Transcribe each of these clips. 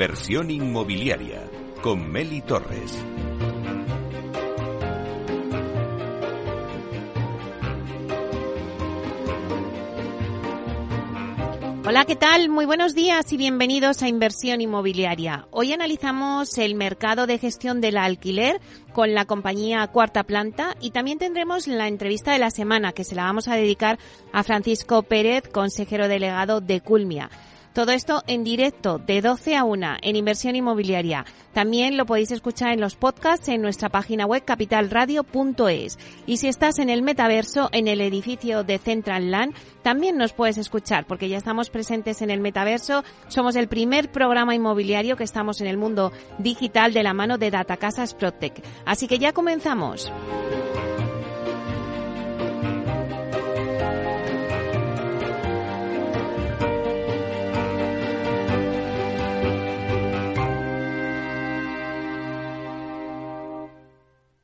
Inversión inmobiliaria con Meli Torres. Hola, ¿qué tal? Muy buenos días y bienvenidos a Inversión Inmobiliaria. Hoy analizamos el mercado de gestión del alquiler con la compañía Cuarta Planta y también tendremos la entrevista de la semana que se la vamos a dedicar a Francisco Pérez, consejero delegado de Culmia. Todo esto en directo de 12 a 1 en Inversión Inmobiliaria. También lo podéis escuchar en los podcasts en nuestra página web capitalradio.es. Y si estás en el metaverso, en el edificio de Central Land, también nos puedes escuchar porque ya estamos presentes en el metaverso. Somos el primer programa inmobiliario que estamos en el mundo digital de la mano de Datacasas Protec. Así que ya comenzamos.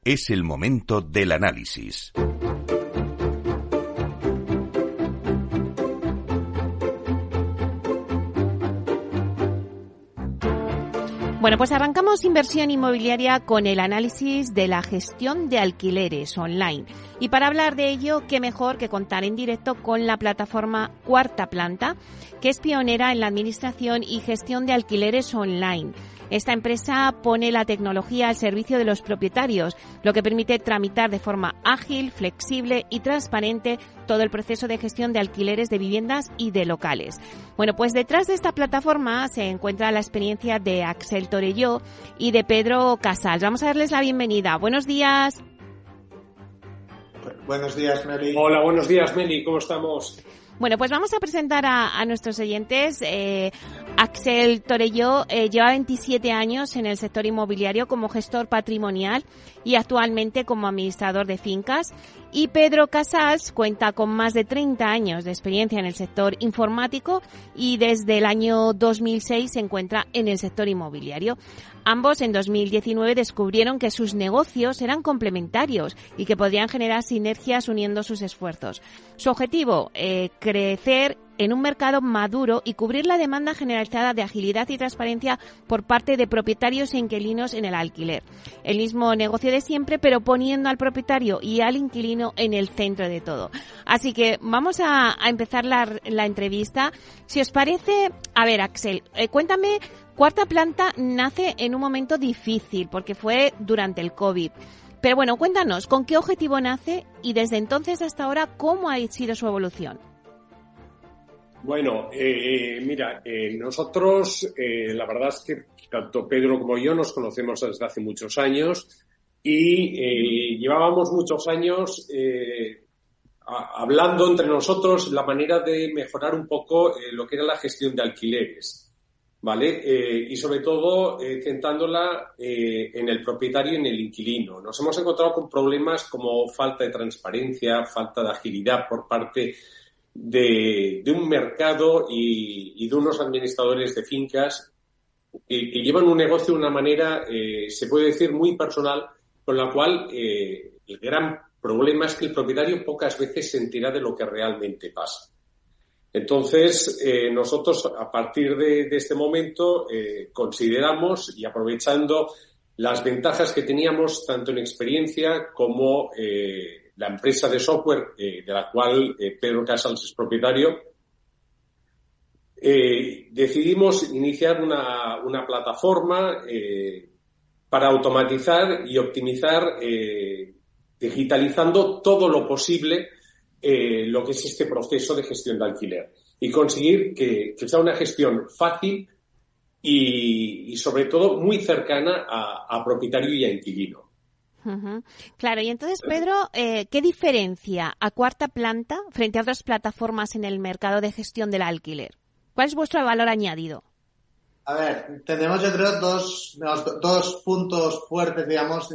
Es el momento del análisis. Bueno, pues arrancamos inversión inmobiliaria con el análisis de la gestión de alquileres online. Y para hablar de ello, qué mejor que contar en directo con la plataforma Cuarta Planta, que es pionera en la administración y gestión de alquileres online. Esta empresa pone la tecnología al servicio de los propietarios, lo que permite tramitar de forma ágil, flexible y transparente todo el proceso de gestión de alquileres de viviendas y de locales. Bueno, pues detrás de esta plataforma se encuentra la experiencia de Axel Torelló y de Pedro Casals. Vamos a darles la bienvenida. Buenos días. Buenos días, Meli. Hola, buenos días, Meli. ¿Cómo estamos? Bueno, pues vamos a presentar a, nuestros oyentes. Eh, Axel Torelló eh, lleva 27 años en el sector inmobiliario como gestor patrimonial y actualmente como administrador de fincas. Y Pedro Casals cuenta con más de 30 años de experiencia en el sector informático y desde el año 2006 se encuentra en el sector inmobiliario. Ambos en 2019 descubrieron que sus negocios eran complementarios y que podrían generar sinergias uniendo sus esfuerzos. Su objetivo, eh, crecer en un mercado maduro y cubrir la demanda generalizada de agilidad y transparencia por parte de propietarios e inquilinos en el alquiler. El mismo negocio de siempre, pero poniendo al propietario y al inquilino en el centro de todo. Así que vamos a, empezar la, entrevista. Si os parece, a ver, Axel, eh, cuéntame, Cuarta Planta nace en un momento difícil porque fue durante el COVID. Pero bueno, cuéntanos, ¿con qué objetivo nace y desde entonces hasta ahora cómo ha sido su evolución? Bueno, eh, mira, eh, nosotros, eh, la verdad es que tanto Pedro como yo nos conocemos desde hace muchos años y llevábamos muchos años hablando entre nosotros la manera de mejorar un poco lo que era la gestión de alquileres, ¿vale? y sobre todo centrándola en el propietario y en el inquilino. Nos hemos encontrado con problemas como falta de transparencia, falta de agilidad por parte de, un mercado y, de unos administradores de fincas que, llevan un negocio de una manera, eh, se puede decir, muy personal, con la cual eh, el gran problema es que el propietario pocas veces se entera de lo que realmente pasa. Entonces, eh, nosotros a partir de, este momento consideramos y aprovechando las ventajas que teníamos tanto en experiencia como la empresa de software eh, de la cual eh, Pedro Casals es propietario, eh, decidimos iniciar una, una plataforma para automatizar y optimizar, digitalizando todo lo posible lo que es este proceso de gestión de alquiler y conseguir que, sea una gestión fácil y, sobre todo muy cercana a, a propietario y a inquilino. Claro, y entonces, Pedro, eh, ¿qué diferencia a cuarta planta frente a otras plataformas en el mercado de gestión del alquiler? ¿Cuál es vuestro valor añadido? A ver, tenemos yo creo dos, dos puntos fuertes, digamos.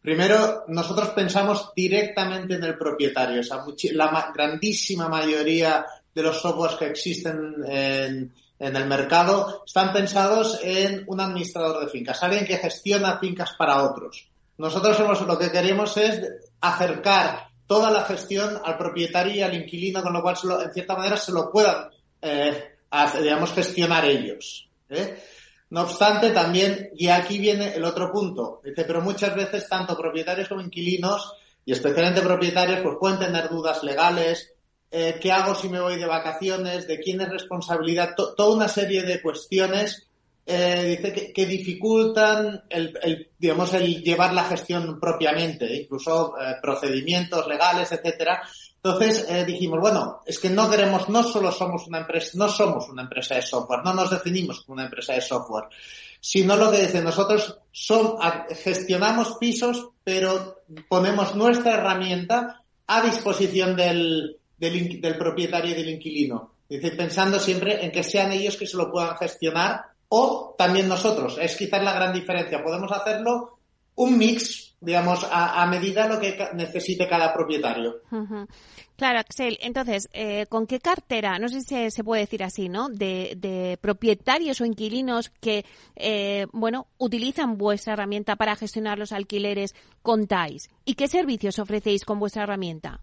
Primero, nosotros pensamos directamente en el propietario. O sea, la grandísima mayoría de los softwares que existen en, en el mercado están pensados en un administrador de fincas, alguien que gestiona fincas para otros. Nosotros lo que queremos es acercar toda la gestión al propietario y al inquilino, con lo cual en cierta manera se lo puedan, eh, digamos, gestionar ellos. ¿eh? No obstante, también, y aquí viene el otro punto, dice, pero muchas veces tanto propietarios como inquilinos, y especialmente propietarios, pues pueden tener dudas legales, eh, qué hago si me voy de vacaciones, de quién es responsabilidad, toda una serie de cuestiones eh, dice que, dificultan el, digamos, el llevar la gestión propiamente, incluso eh, procedimientos legales, etcétera. Entonces eh, dijimos, bueno, es que no queremos, no solo somos una empresa, no somos una empresa de software, no nos definimos como una empresa de software, sino lo que dice, nosotros son, gestionamos pisos, pero ponemos nuestra herramienta a disposición del, del, del propietario y del inquilino. Dice, pensando siempre en que sean ellos que se lo puedan gestionar o también nosotros. Es quizás la gran diferencia. Podemos hacerlo un mix, digamos, a, medida de lo que necesite cada propietario. Claro, Axel. Entonces, eh, ¿con qué cartera, no sé si se, puede decir así, ¿no? De, propietarios o inquilinos que, eh, bueno, utilizan vuestra herramienta para gestionar los alquileres contáis? ¿Y qué servicios ofrecéis con vuestra herramienta?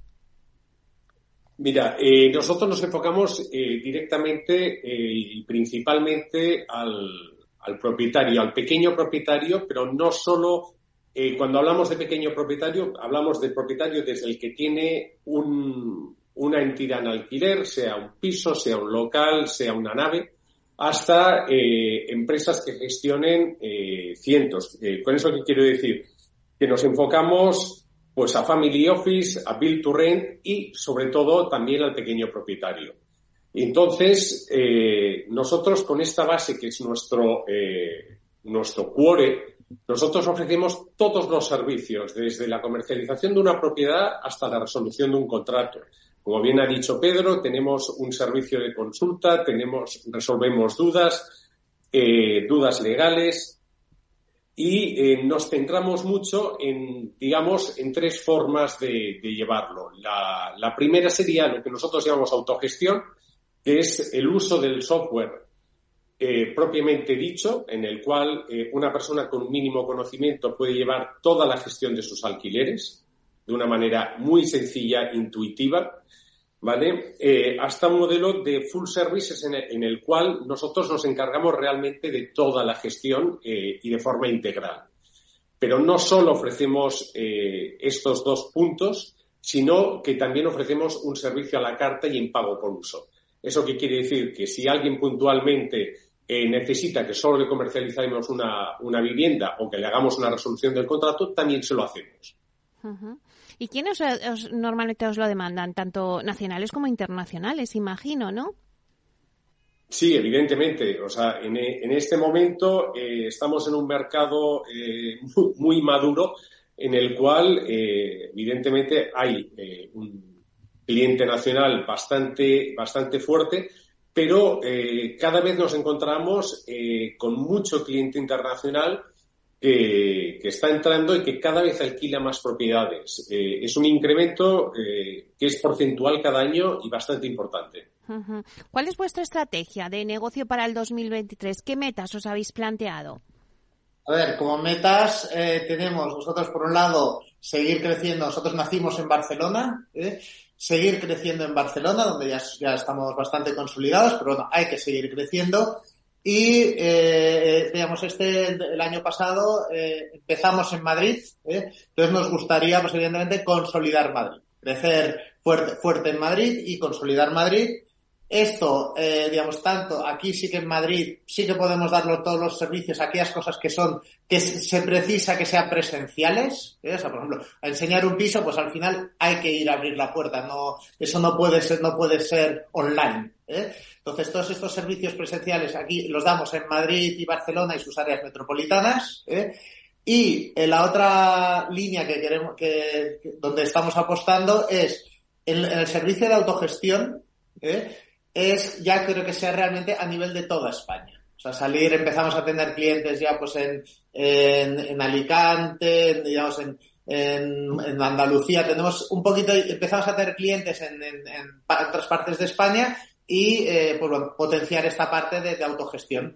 Mira, eh, nosotros nos enfocamos eh, directamente eh, y principalmente al, propietario, al pequeño propietario, pero no solo cuando hablamos de pequeño propietario, hablamos del propietario desde el que tiene una entidad en alquiler, sea un piso, sea un local, sea una nave, hasta empresas que gestionen cientos. con eso qué quiero decir que nos enfocamos pues a Family Office, a Build to Rent y sobre todo también al pequeño propietario. Entonces, eh, nosotros con esta base que es nuestro, eh, nuestro cuore, nosotros ofrecemos todos los servicios, desde la comercialización de una propiedad hasta la resolución de un contrato. Como bien ha dicho Pedro, tenemos un servicio de consulta, tenemos, resolvemos dudas, eh, dudas legales, y eh, nos centramos mucho en, digamos, en tres formas de, llevarlo. La, primera sería lo que nosotros llamamos autogestión, que es el uso del software eh, propiamente dicho, en el cual eh, una persona con mínimo conocimiento puede llevar toda la gestión de sus alquileres de una manera muy sencilla, intuitiva. ¿Vale? Eh, hasta un modelo de full services en el, cual nosotros nos encargamos realmente de toda la gestión eh, y de forma integral. Pero no solo ofrecemos eh, estos dos puntos, sino que también ofrecemos un servicio a la carta y en pago por uso. ¿Eso qué quiere decir? Que si alguien puntualmente necesita que solo le comercialicemos una, vivienda o que le hagamos una resolución del contrato, también se lo hacemos. ¿Y quiénes normalmente os lo demandan? Tanto nacionales como internacionales, imagino, ¿no? Sí, evidentemente. O sea, en, este momento eh, estamos en un mercado eh, muy, maduro en el cual, eh, evidentemente, hay un cliente nacional bastante, bastante fuerte, pero cada vez nos encontramos con mucho cliente internacional que, está entrando y que cada vez alquila más propiedades. Eh, es un incremento eh, que es porcentual cada año y bastante importante. ¿Cuál es vuestra estrategia de negocio para el 2023? ¿Qué metas os habéis planteado? A ver, como metas eh, tenemos nosotros, por un lado, seguir creciendo. Nosotros nacimos en Barcelona, seguir creciendo en Barcelona, donde ya, ya estamos bastante consolidados, pero bueno, hay que seguir creciendo. Y, eh, digamos, este, el año pasado eh, empezamos en Madrid, ¿eh? entonces nos gustaría, pues evidentemente, consolidar Madrid, crecer fuerte, fuerte en Madrid y consolidar Madrid esto, eh, digamos, tanto aquí sí que en Madrid sí que podemos darlo todos los servicios, aquellas cosas que son, que se precisa que sean presenciales, ¿eh? o sea, por ejemplo, a enseñar un piso, pues al final hay que ir a abrir la puerta, no, eso no puede ser, no puede ser online, ¿eh? Entonces, todos estos servicios presenciales aquí los damos en Madrid y Barcelona y sus áreas metropolitanas, ¿eh? Y en la otra línea que queremos, que, donde estamos apostando es en, en el servicio de autogestión, ¿eh? es ya creo que sea realmente a nivel de toda España. O sea, salir, empezamos a tener clientes ya pues en, en, Alicante, digamos en, en, Andalucía, tenemos un poquito, empezamos a tener clientes en, otras partes de España y eh, pues, potenciar esta parte de, autogestión.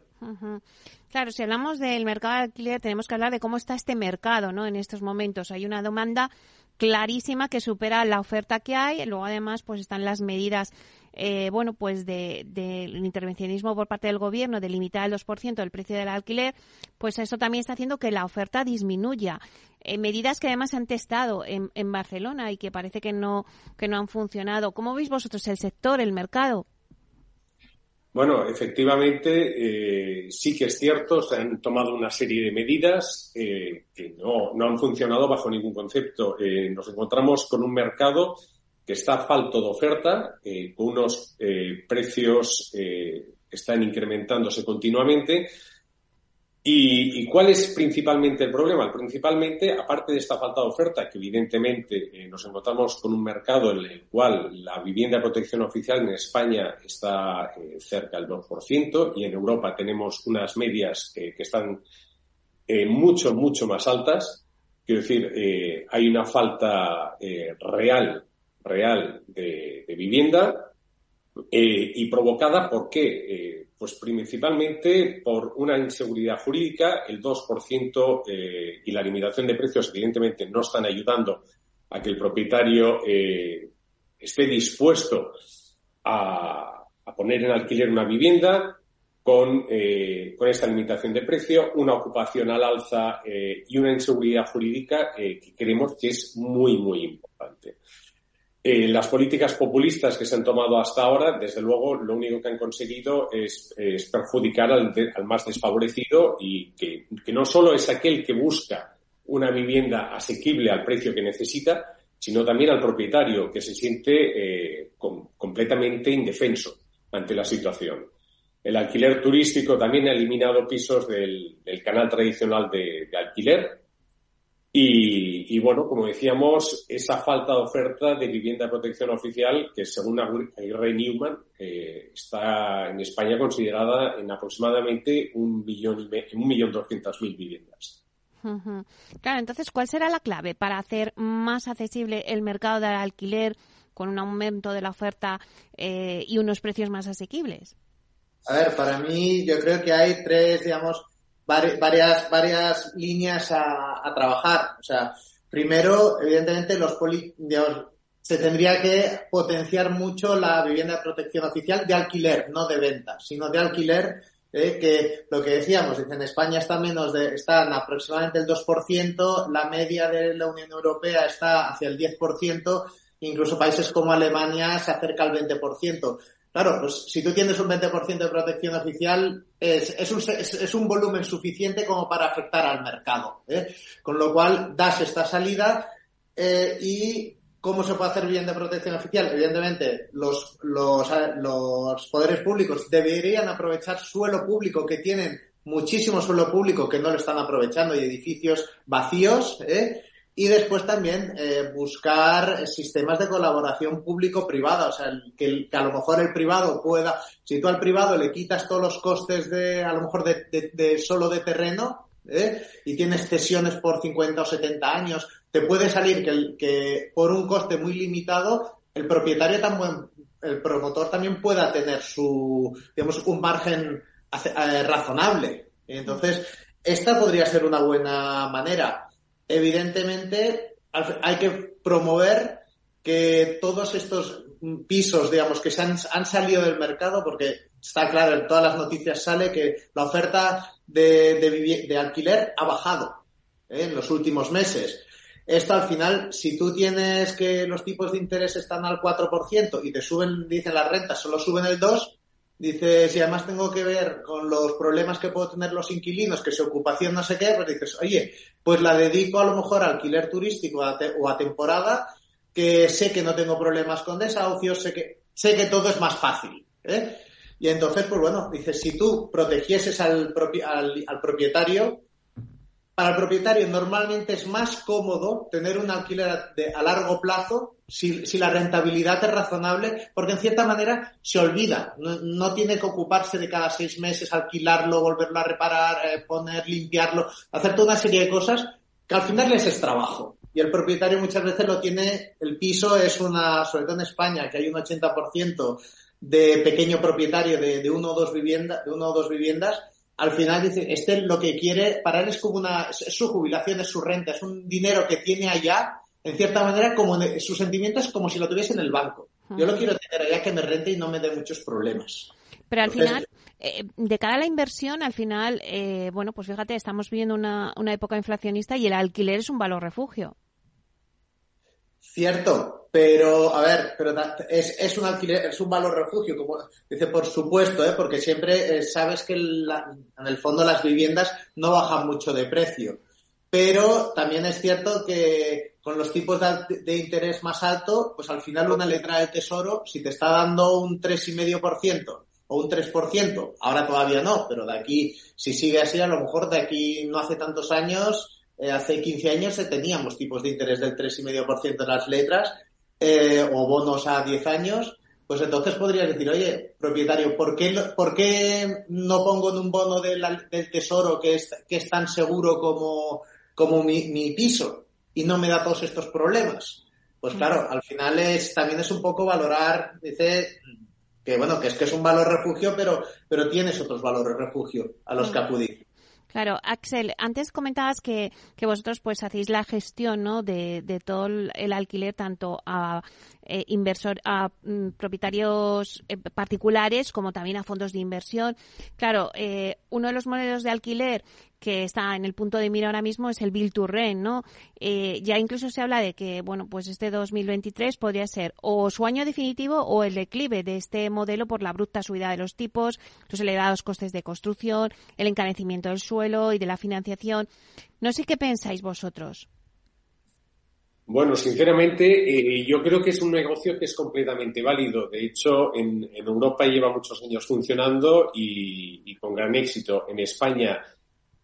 Claro, si hablamos del mercado de alquiler, tenemos que hablar de cómo está este mercado, ¿no? En estos momentos hay una demanda clarísima que supera la oferta que hay. Luego, además, pues están las medidas eh, bueno, pues del de, intervencionismo por parte del gobierno de limitar el 2% del precio del alquiler, pues eso también está haciendo que la oferta disminuya. Eh, medidas que además han testado en, en Barcelona y que parece que no, que no han funcionado. ¿Cómo veis vosotros el sector, el mercado? Bueno, efectivamente, eh, sí que es cierto, se han tomado una serie de medidas eh, que no, no, han funcionado bajo ningún concepto. Eh, nos encontramos con un mercado que está falto de oferta, con unos precios que están incrementándose continuamente ¿Y, ¿Y, cuál es principalmente el problema? Principalmente, aparte de esta falta de oferta, que evidentemente eh, nos encontramos con un mercado en el cual la vivienda de protección oficial en España está eh, cerca del 2% y en Europa tenemos unas medias eh, que están mucho, mucho más altas. Quiero decir, hay una falta real, real de vivienda y provocada por qué? Pues principalmente por una inseguridad jurídica, el 2% eh, y la limitación de precios evidentemente no están ayudando a que el propietario eh, esté dispuesto a, a, poner en alquiler una vivienda con, eh, con, esta limitación de precio, una ocupación al alza eh, y una inseguridad jurídica eh, que creemos que es muy, muy importante. Eh, las políticas populistas que se han tomado hasta ahora, desde luego, lo único que han conseguido es, perjudicar al, más desfavorecido y que, no solo es aquel que busca una vivienda asequible al precio que necesita, sino también al propietario que se siente eh, com, completamente indefenso ante la situación. El alquiler turístico también ha eliminado pisos del, canal tradicional de alquiler, y, y, bueno, como decíamos, esa falta de oferta de vivienda de protección oficial, que según Ray Newman, eh, está en España considerada en aproximadamente un millón y un millón doscientas mil viviendas. Uh -huh. Claro, entonces, ¿cuál será la clave para hacer más accesible el mercado del alquiler con un aumento de la oferta eh, y unos precios más asequibles? A ver, para mí yo creo que hay tres, digamos, varias, varias líneas a, a, trabajar. O sea, primero, evidentemente, los poli, se tendría que potenciar mucho la vivienda de protección oficial de alquiler, no de venta, sino de alquiler, eh, que lo que decíamos, en España está menos de, están aproximadamente el 2%, la media de la Unión Europea está hacia el 10%, incluso países como Alemania se acerca al 20%. Claro, pues si tú tienes un 20% de protección oficial, es, es, un, es, es, un, volumen suficiente como para afectar al mercado. ¿eh? Con lo cual, das esta salida eh, y ¿cómo se puede hacer bien de protección oficial? Evidentemente, los, los, los poderes públicos deberían aprovechar suelo público que tienen muchísimo suelo público que no lo están aprovechando y edificios vacíos, ¿eh? Y después también eh, buscar sistemas de colaboración público-privada, o sea, que, que, a lo mejor el privado pueda, si tú al privado le quitas todos los costes de, a lo mejor de, de, de solo de terreno, ¿eh? y tienes cesiones por 50 o 70 años, te puede salir que, que por un coste muy limitado, el propietario también, el promotor también pueda tener su, digamos, un margen eh, razonable. Entonces, esta podría ser una buena manera evidentemente hay que promover que todos estos pisos, digamos, que se han, han, salido del mercado, porque está claro, en todas las noticias sale que la oferta de, de, alquiler ha bajado ¿eh? en los últimos meses. Esto al final, si tú tienes que los tipos de interés están al 4% y te suben, dicen las rentas, solo suben el 2%, Dices, si además tengo que ver con los problemas que puedo tener los inquilinos, que su ocupación no sé qué, pues dices, oye, pues la dedico a lo mejor a alquiler turístico a o a temporada, que sé que no tengo problemas con desahucios, sé que, sé que todo es más fácil. ¿eh? Y entonces, pues bueno, dices, si tú protegieses al, al propietario, para el propietario normalmente es más cómodo tener un alquiler de, a largo plazo si, la rentabilidad es razonable, porque en cierta manera se olvida, no, no, tiene que ocuparse de cada seis meses alquilarlo, volverlo a reparar, eh, poner, limpiarlo, hacer toda una serie de cosas que al final les es trabajo. Y el propietario muchas veces lo tiene, el piso es una, sobre todo en España, que hay un 80% de pequeño propietario de, de uno o dos viviendas, de uno o dos viviendas, al final dice, este lo que quiere, para él es como una, es su jubilación, es su renta, es un dinero que tiene allá en cierta manera, como su sentimiento es como si lo tuviese en el banco. Yo lo quiero tener allá que me rente y no me dé muchos problemas. Pero al final, eh, de cara a la inversión, al final, eh, bueno, pues fíjate, estamos viviendo una, una época inflacionista y el alquiler es un valor refugio. Cierto, pero a ver, pero es, un alquiler, es un valor refugio, como dice, por supuesto, ¿eh? porque siempre sabes que en el fondo las viviendas no bajan mucho de precio. Pero también es cierto que con los tipos de, interés más alto, pues al final una letra del tesoro, si te está dando un 3,5% o un 3%, ahora todavía no, pero de aquí, si sigue así, a lo mejor de aquí no hace tantos años, eh, hace 15 años eh, teníamos tipos de interés del 3,5% en las letras eh, o bonos a 10 años, pues entonces podrías decir, oye, propietario, ¿por qué, ¿por qué no pongo en un bono del, del tesoro que es, que es tan seguro como como mi, mi piso y no me da todos estos problemas. Pues claro, al final es, también es un poco valorar, dice que bueno, que es que es un valor refugio, pero, pero tienes otros valores refugio a los que acudir. Claro, Axel, antes comentabas que, que vosotros pues hacéis la gestión ¿no? de, de todo el alquiler tanto a eh, inversor, a mm, propietarios eh, particulares como también a fondos de inversión. Claro, eh, uno de los modelos de alquiler que está en el punto de mira ahora mismo es el Bill to Rent, ¿no? Eh, ya incluso se habla de que, bueno, pues este 2023 podría ser o su año definitivo o el declive de este modelo por la bruta subida de los tipos, los elevados costes de construcción, el encarecimiento del suelo y de la financiación. No sé qué pensáis vosotros. Bueno, sinceramente, eh, yo creo que es un negocio que es completamente válido. De hecho, en, Europa lleva muchos años funcionando y, con gran éxito. En España,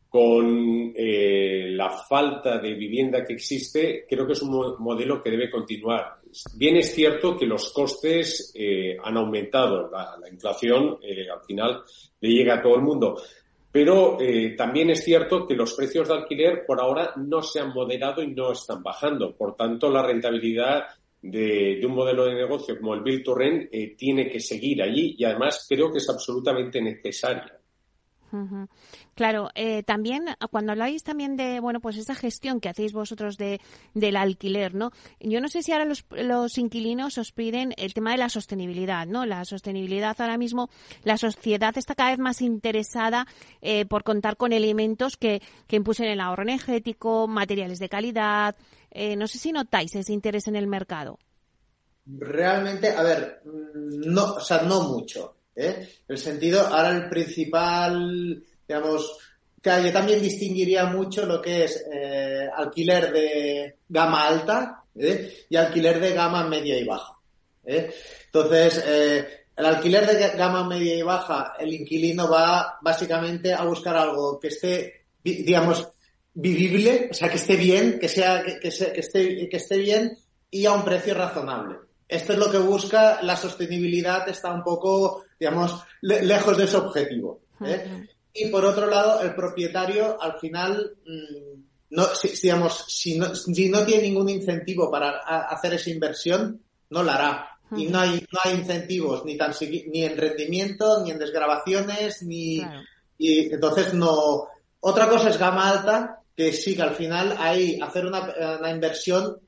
con eh, la falta de vivienda que existe, creo que es un modelo que debe continuar. Bien es cierto que los costes eh, han aumentado. La, la inflación, al final, le llega a todo el mundo pero eh, también es cierto que los precios de alquiler por ahora no se han moderado y no están bajando. Por tanto, la rentabilidad de, un modelo de negocio como el Build to eh, tiene que seguir allí y además creo que es absolutamente necesaria. Claro, eh, también cuando habláis también de bueno pues esa gestión que hacéis vosotros de del alquiler, ¿no? Yo no sé si ahora los, los inquilinos os piden el tema de la sostenibilidad, ¿no? La sostenibilidad ahora mismo la sociedad está cada vez más interesada eh, por contar con elementos que que impulsen el ahorro energético, materiales de calidad. Eh, no sé si notáis ese interés en el mercado. Realmente, a ver, mm, no, o sea, no mucho. ¿Eh? El sentido, ahora el principal, digamos, que yo también distinguiría mucho lo que es eh, alquiler de gama alta ¿eh? y alquiler de gama media y baja. Entonces, el alquiler de gama media y baja, el inquilino va básicamente a buscar algo que esté, digamos, vivible, o sea, que esté bien, que sea, que, que esté, que esté bien y a un precio razonable. Esto es lo que busca, la sostenibilidad está un poco, digamos, lejos de ese objetivo. ¿eh? Y por otro lado, el propietario al final, mm, no, si, digamos, si no, si no tiene ningún incentivo para hacer esa inversión, no la hará. Y no hay, no hay incentivos ni tan ni en rendimiento, ni en desgrabaciones, ni y entonces no. Otra cosa es gama alta, que sí que al final hay hacer una, una inversión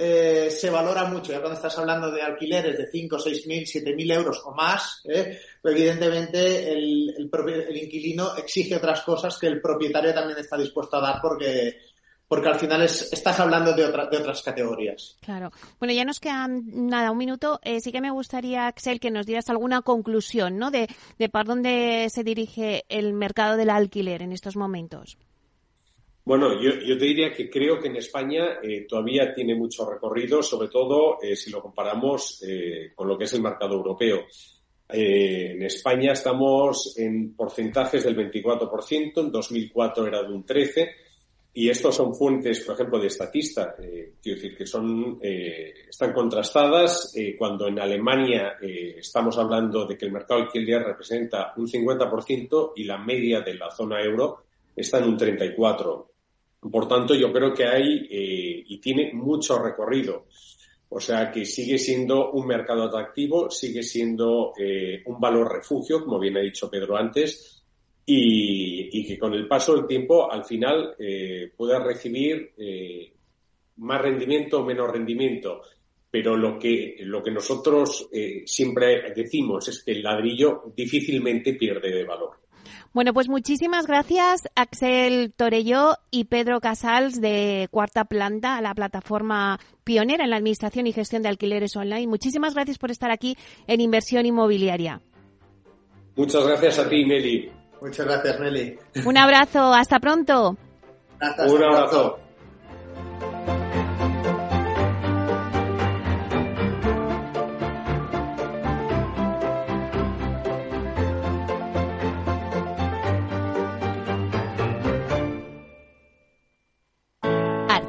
eh, se valora mucho. Ya cuando estás hablando de alquileres de 5, 6 mil, 7 mil euros o más, ¿eh? pues evidentemente el, el, inquilino exige otras cosas que el propietario también está dispuesto a dar porque porque al final es, estás hablando de, otra, de otras categorías. Claro. Bueno, ya nos quedan nada, un minuto. Eh, sí que me gustaría, Axel, que nos dieras alguna conclusión, ¿no? De, de por dónde se dirige el mercado del alquiler en estos momentos. Bueno, yo, te diría que creo que en España eh, todavía tiene mucho recorrido, sobre todo eh, si lo comparamos eh, con lo que es el mercado europeo. en España estamos en porcentajes del 24%, en 2004 era de un 13%, y estos son fuentes, por ejemplo, de estatista, quiero decir que son, están contrastadas. cuando en Alemania estamos hablando de que el mercado alquiler representa un 50% y la media de la zona euro está en un 34%. Por tanto, yo creo que hay eh, y tiene mucho recorrido. O sea que sigue siendo un mercado atractivo, sigue siendo eh, un valor refugio, como bien ha dicho Pedro antes, y, que con el paso del tiempo al final eh, pueda recibir más rendimiento o menos rendimiento. Pero lo que, lo que nosotros eh, siempre decimos es que el ladrillo difícilmente pierde de valor. Bueno, pues muchísimas gracias Axel Torelló y Pedro Casals de Cuarta Planta, la plataforma pionera en la administración y gestión de alquileres online. Muchísimas gracias por estar aquí en Inversión Inmobiliaria. Muchas gracias a ti, Meli. Muchas gracias, Meli. Un abrazo, hasta pronto. Un abrazo.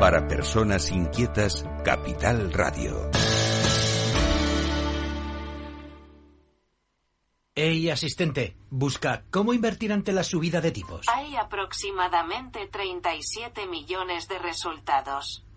Para personas inquietas, Capital Radio. Hey, asistente, busca cómo invertir ante la subida de tipos. Hay aproximadamente 37 millones de resultados.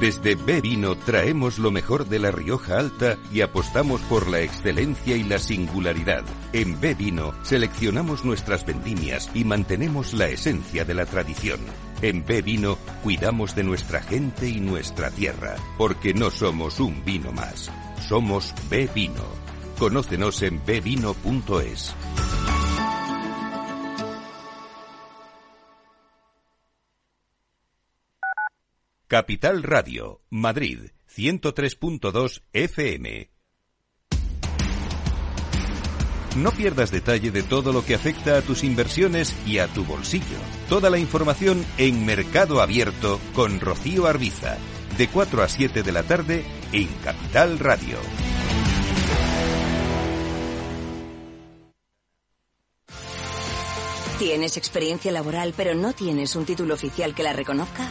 Desde B Vino traemos lo mejor de la Rioja Alta y apostamos por la excelencia y la singularidad. En B Vino seleccionamos nuestras vendimias y mantenemos la esencia de la tradición. En B Vino cuidamos de nuestra gente y nuestra tierra, porque no somos un vino más. Somos B Vino. Conócenos en bvino.es. Capital Radio, Madrid, 103.2 FM. No pierdas detalle de todo lo que afecta a tus inversiones y a tu bolsillo. Toda la información en Mercado Abierto con Rocío Arbiza, de 4 a 7 de la tarde en Capital Radio. ¿Tienes experiencia laboral pero no tienes un título oficial que la reconozca?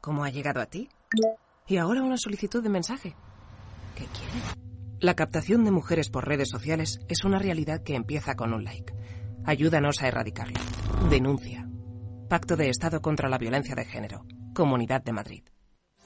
¿Cómo ha llegado a ti? Y ahora una solicitud de mensaje. ¿Qué quiere? La captación de mujeres por redes sociales es una realidad que empieza con un like. Ayúdanos a erradicarla. Denuncia. Pacto de Estado contra la Violencia de Género. Comunidad de Madrid.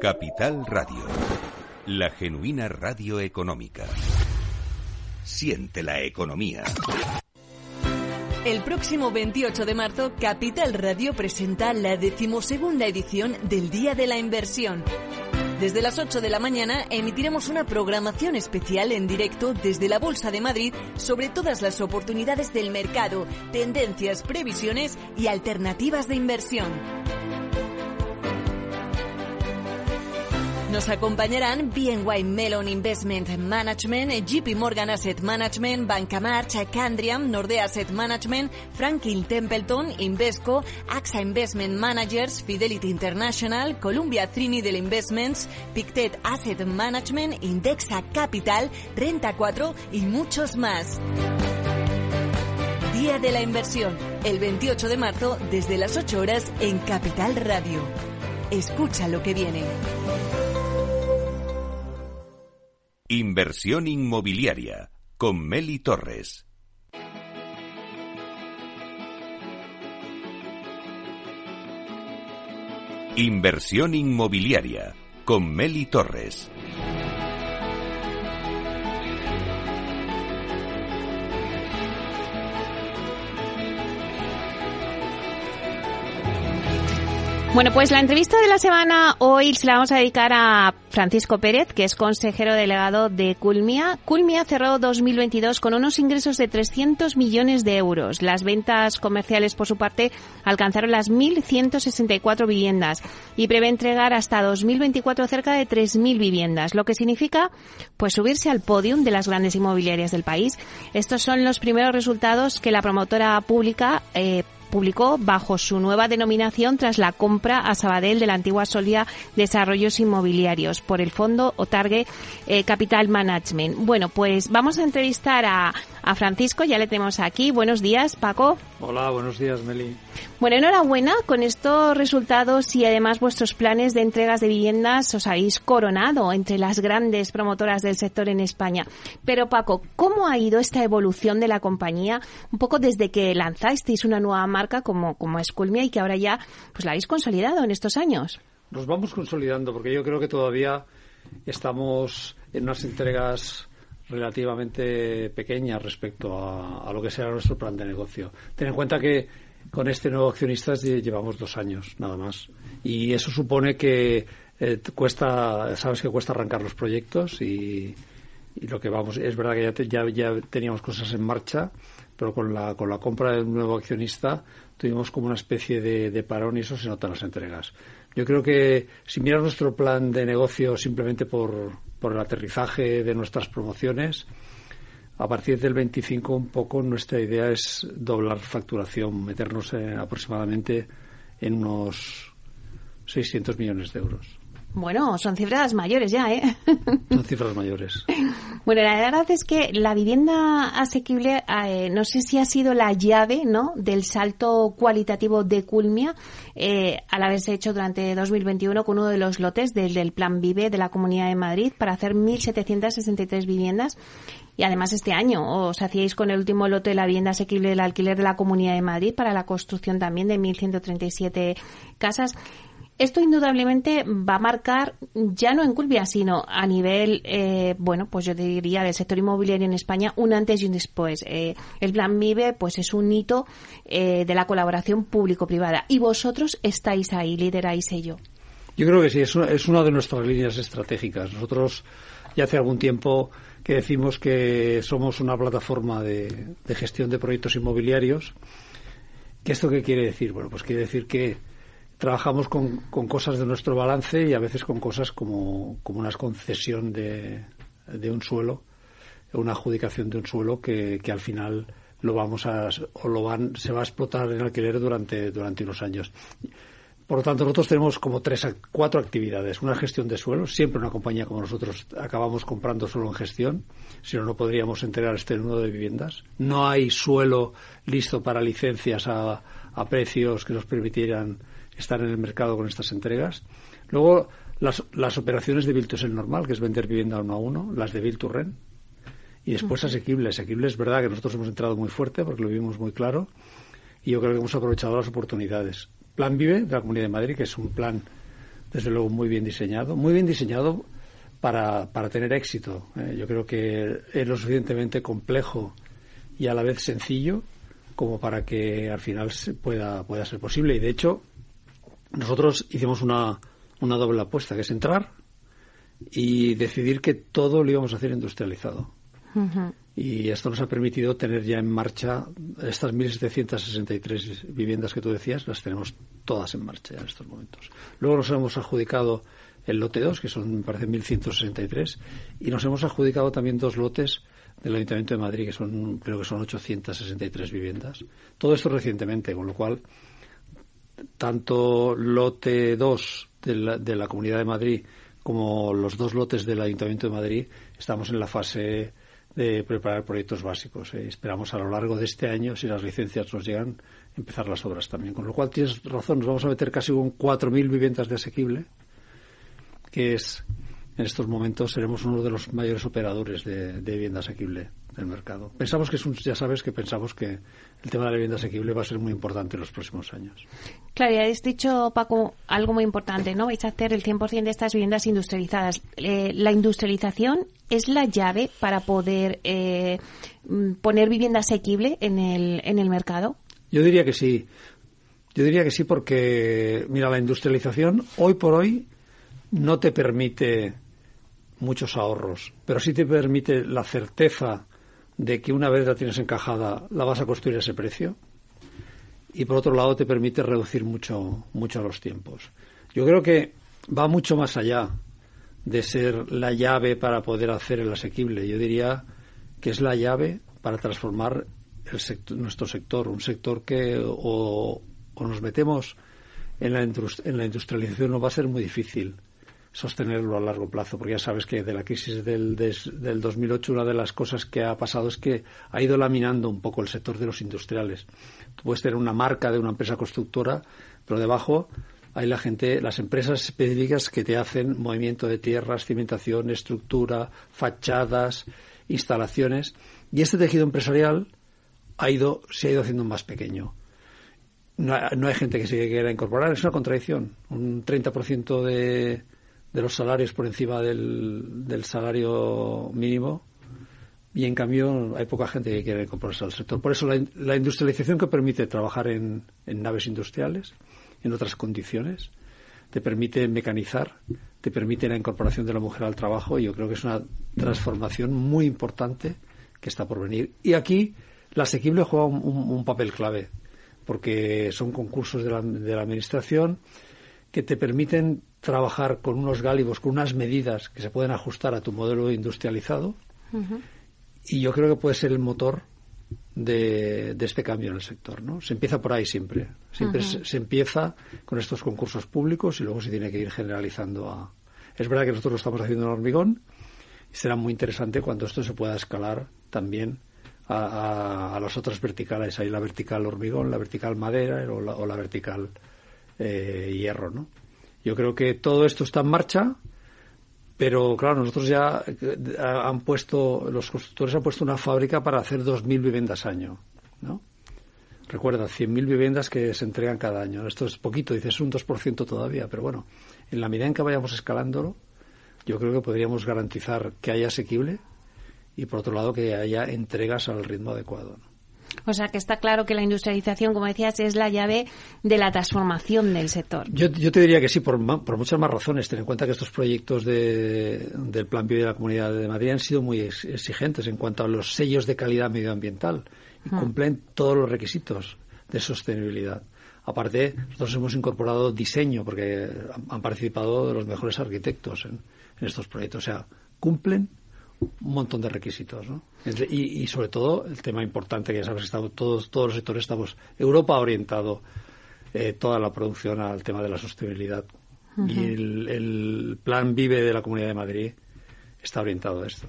Capital Radio, la genuina radio económica. Siente la economía. El próximo 28 de marzo, Capital Radio presenta la decimosegunda edición del Día de la Inversión. Desde las 8 de la mañana emitiremos una programación especial en directo desde la Bolsa de Madrid sobre todas las oportunidades del mercado, tendencias, previsiones y alternativas de inversión. Nos acompañarán BNY Melon Investment Management, JP Morgan Asset Management, Banca March, Candriam, Nordea Asset Management, Franklin Templeton, Invesco, AXA Investment Managers, Fidelity International, Columbia Trinidad Investments, Pictet Asset Management, Indexa Capital, Renta 4 y muchos más. Día de la Inversión, el 28 de marzo desde las 8 horas en Capital Radio. Escucha lo que viene. Inversión inmobiliaria con Meli Torres. Inversión inmobiliaria con Meli Torres. Bueno, pues la entrevista de la semana hoy se la vamos a dedicar a Francisco Pérez, que es consejero delegado de Culmia. Culmia cerró 2022 con unos ingresos de 300 millones de euros. Las ventas comerciales, por su parte, alcanzaron las 1.164 viviendas y prevé entregar hasta 2024 cerca de 3.000 viviendas, lo que significa pues subirse al podium de las grandes inmobiliarias del país. Estos son los primeros resultados que la promotora pública eh, publicó bajo su nueva denominación tras la compra a Sabadell de la antigua Solia Desarrollos Inmobiliarios por el fondo Otargue eh, Capital Management. Bueno, pues vamos a entrevistar a, a Francisco, ya le tenemos aquí. Buenos días, Paco. Hola, buenos días, Meli. Bueno, enhorabuena con estos resultados y además vuestros planes de entregas de viviendas os habéis coronado entre las grandes promotoras del sector en España. Pero Paco, ¿cómo ha ido esta evolución de la compañía un poco desde que lanzasteis una nueva marca como, como Esculmia y que ahora ya pues la habéis consolidado en estos años? Nos vamos consolidando porque yo creo que todavía estamos en unas entregas relativamente pequeñas respecto a, a lo que será nuestro plan de negocio. Ten en cuenta que con este nuevo accionista llevamos dos años, nada más. Y eso supone que eh, cuesta, sabes que cuesta arrancar los proyectos y, y lo que vamos, es verdad que ya, ya, ya, teníamos cosas en marcha, pero con la, con la compra del nuevo accionista tuvimos como una especie de, de parón y eso se nota en las entregas. Yo creo que si miras nuestro plan de negocio simplemente por, por el aterrizaje de nuestras promociones, a partir del 25 un poco nuestra idea es doblar facturación, meternos eh, aproximadamente en unos 600 millones de euros. Bueno, son cifras mayores ya, ¿eh? Son cifras mayores. Bueno, la verdad es que la vivienda asequible, eh, no sé si ha sido la llave, ¿no?, del salto cualitativo de Culmia, eh, al haberse hecho durante 2021 con uno de los lotes del, del Plan Vive de la Comunidad de Madrid para hacer 1.763 viviendas. Y además este año os hacíais con el último lote de la vivienda asequible del alquiler de la Comunidad de Madrid para la construcción también de 1.137 casas. Esto indudablemente va a marcar, ya no en Culvia, sino a nivel, eh, bueno, pues yo diría del sector inmobiliario en España, un antes y un después. Eh, el Plan Vive, pues es un hito eh, de la colaboración público-privada. Y vosotros estáis ahí, lideráis ello. Yo creo que sí, es una, es una de nuestras líneas estratégicas. Nosotros ya hace algún tiempo que decimos que somos una plataforma de, gestión de proyectos inmobiliarios. ¿Qué esto qué quiere decir? Bueno, pues quiere decir que trabajamos con, cosas de nuestro balance y a veces con cosas como, como una concesión de, un suelo, una adjudicación de un suelo que, al final lo vamos a o lo van se va a explotar en alquiler durante unos años. Por lo tanto, nosotros tenemos como tres, cuatro actividades. Una gestión de suelo. Siempre una compañía como nosotros acabamos comprando suelo en gestión. Si no, no podríamos entregar este número de viviendas. No hay suelo listo para licencias a, a precios que nos permitieran estar en el mercado con estas entregas. Luego, las, las operaciones de Build to Sell normal, que es vender vivienda uno a uno, las de Rent. Y después asequible. Asequible es verdad que nosotros hemos entrado muy fuerte porque lo vimos muy claro y yo creo que hemos aprovechado las oportunidades. Plan Vive de la Comunidad de Madrid, que es un plan, desde luego, muy bien diseñado. Muy bien diseñado para, para tener éxito. Eh, yo creo que es lo suficientemente complejo y a la vez sencillo como para que al final pueda, pueda ser posible. Y de hecho, nosotros hicimos una, una doble apuesta, que es entrar y decidir que todo lo íbamos a hacer industrializado. Y esto nos ha permitido tener ya en marcha estas 1.763 viviendas que tú decías, las tenemos todas en marcha ya en estos momentos. Luego nos hemos adjudicado el lote 2, que son, me parece, 1.163, y nos hemos adjudicado también dos lotes del Ayuntamiento de Madrid, que son, creo que son 863 viviendas. Todo esto recientemente, con lo cual, tanto lote 2 de la, de la Comunidad de Madrid como los dos lotes del Ayuntamiento de Madrid, estamos en la fase de preparar proyectos básicos. ¿eh? Esperamos a lo largo de este año, si las licencias nos llegan, empezar las obras también. Con lo cual tienes razón, nos vamos a meter casi con 4.000 viviendas de asequible, que es, en estos momentos, seremos uno de los mayores operadores de, de vivienda asequible del mercado. Pensamos que es un, ya sabes que pensamos que el tema de la vivienda asequible va a ser muy importante en los próximos años. Claro, ya has dicho, Paco, algo muy importante, ¿no? Vais a hacer el 100% de estas viviendas industrializadas. Eh, la industrialización es la llave para poder eh, mm, poner vivienda asequible en el, en el mercado. Yo diría que sí. Yo diría que sí porque, mira, la industrialización hoy por hoy no te permite muchos ahorros, pero sí te permite la certeza de que una vez la tienes encajada la vas a construir a ese precio y por otro lado te permite reducir mucho, mucho los tiempos. Yo creo que va mucho más allá de ser la llave para poder hacer el asequible. Yo diría que es la llave para transformar el nuestro sector, un sector que o, nos metemos en la, en la industrialización no va a ser muy difícil sostenerlo a largo plazo, porque ya sabes que de la crisis del, del 2008 una de las cosas que ha pasado es que ha ido laminando un poco el sector de los industriales. Tú puedes tener una marca de una empresa constructora, pero debajo hay la gente, las empresas específicas que te hacen movimiento de tierras, cimentación, estructura, fachadas, instalaciones, y este tejido empresarial ha ido, se ha ido haciendo más pequeño. No, hay gente que se quiera incorporar, es una contradicción. Un 30% de, de los salarios por encima del, del salario mínimo y en cambio hay poca gente que quiere incorporarse al sector. Por eso la, industrialización que permite trabajar en, en, naves industriales, en otras condiciones, te permite mecanizar, te permite la incorporación de la mujer al trabajo y yo creo que es una transformación muy importante que está por venir. Y aquí la asequible juega un, un papel clave porque son concursos de la, de la administración que te permiten trabajar con unos gálibos, con unas medidas que se pueden ajustar a tu modelo industrializado. Y yo creo que puede ser el motor de, este cambio en el sector. ¿no? Se empieza por ahí siempre. Siempre se, empieza con estos concursos públicos y luego se tiene que ir generalizando a. Es verdad que nosotros lo estamos haciendo en hormigón y será muy interesante cuando esto se pueda escalar también a, las otras verticales. Hay la vertical hormigón, la vertical madera o la, o la vertical eh, hierro, ¿no? Yo creo que todo esto está en marcha, pero claro, nosotros ya eh, han puesto, los constructores han puesto una fábrica para hacer 2.000 viviendas año, ¿no? Recuerda, 100.000 viviendas que se entregan cada año. Esto es poquito, dices un 2% todavía, pero bueno, en la medida en que vayamos escalándolo, yo creo que podríamos garantizar que haya asequible y por otro lado que haya entregas al ritmo adecuado. O sea que está claro que la industrialización, como decías, es la llave de la transformación del sector. Yo, te diría que sí, por, muchas más razones. Ten en cuenta que estos proyectos del Plan Bio de la Comunidad de Madrid han sido muy exigentes en cuanto a los sellos de calidad medioambiental y ah. cumplen todos los requisitos de sostenibilidad. Aparte, nosotros hemos incorporado diseño porque han participado los mejores arquitectos en, en estos proyectos. O sea, cumplen un montón de requisitos, ¿no? Y, sobre todo el tema importante que ya sabes, estamos, todos, todos los sectores estamos, Europa ha orientado eh, toda la producción al tema de la sostenibilidad y el, plan Vive de la Comunidad de Madrid está orientado a esto.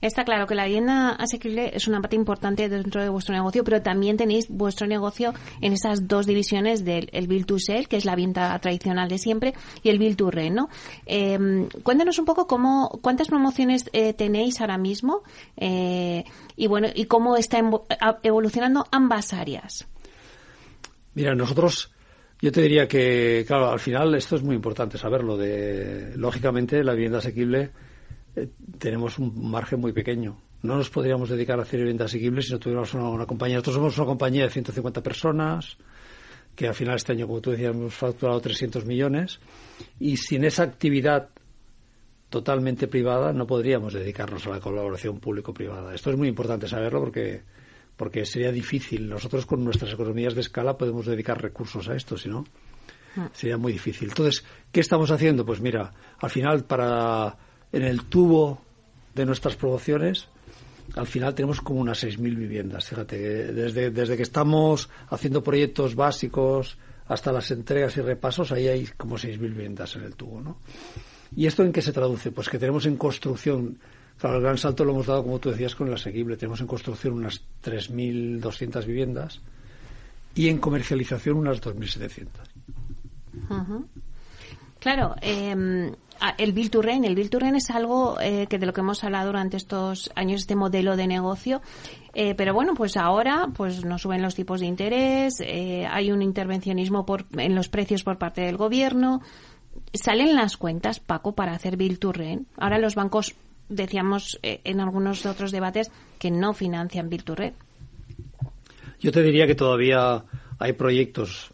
Está claro que la vivienda asequible es una parte importante dentro de vuestro negocio, pero también tenéis vuestro negocio en esas dos divisiones del el Build to Sell, que es la venta tradicional de siempre, y el Build to Rent, ¿no? Em, cuéntanos un poco cómo, cuántas promociones eh, tenéis ahora mismo eh, y bueno, y cómo están evolucionando ambas áreas. Mira, nosotros yo te diría que, claro, al final esto es muy importante saberlo. De, lógicamente, la vivienda asequible eh, tenemos un margen muy pequeño. no nos podríamos dedicar a hacer vivienda asequible si no tuviéramos una, compañía. Nosotros somos una compañía de 150 personas, que al final este año, como tú decías, hemos facturado 300 millones, y sin esa actividad totalmente privada no podríamos dedicarnos a la colaboración público-privada. Esto es muy importante saberlo porque, porque sería difícil. Nosotros con nuestras economías de escala podemos dedicar recursos a esto, si no, ah. sería muy difícil. Entonces, ¿qué estamos haciendo? Pues mira, al final para en el tubo de nuestras promociones al final tenemos como unas 6.000 viviendas. Fíjate, desde, desde que estamos haciendo proyectos básicos hasta las entregas y repasos, ahí hay como 6.000 viviendas en el tubo, ¿no? ¿Y esto en qué se traduce? Pues que tenemos en construcción, claro, el gran salto lo hemos dado, como tú decías, con el asequible. Tenemos en construcción unas 3.200 viviendas y en comercialización unas 2.700. Claro, eh, Ah, el Bill to Rent. El Bill to es algo eh, que de lo que hemos hablado durante estos años, este modelo de negocio. Eh, pero bueno, pues ahora pues nos suben los tipos de interés, eh, hay un intervencionismo por, en los precios por parte del gobierno. ¿Salen las cuentas, Paco, para hacer Bill to Rent? Ahora los bancos, decíamos en algunos otros debates, que no financian Bill to. Yo te diría que todavía hay proyectos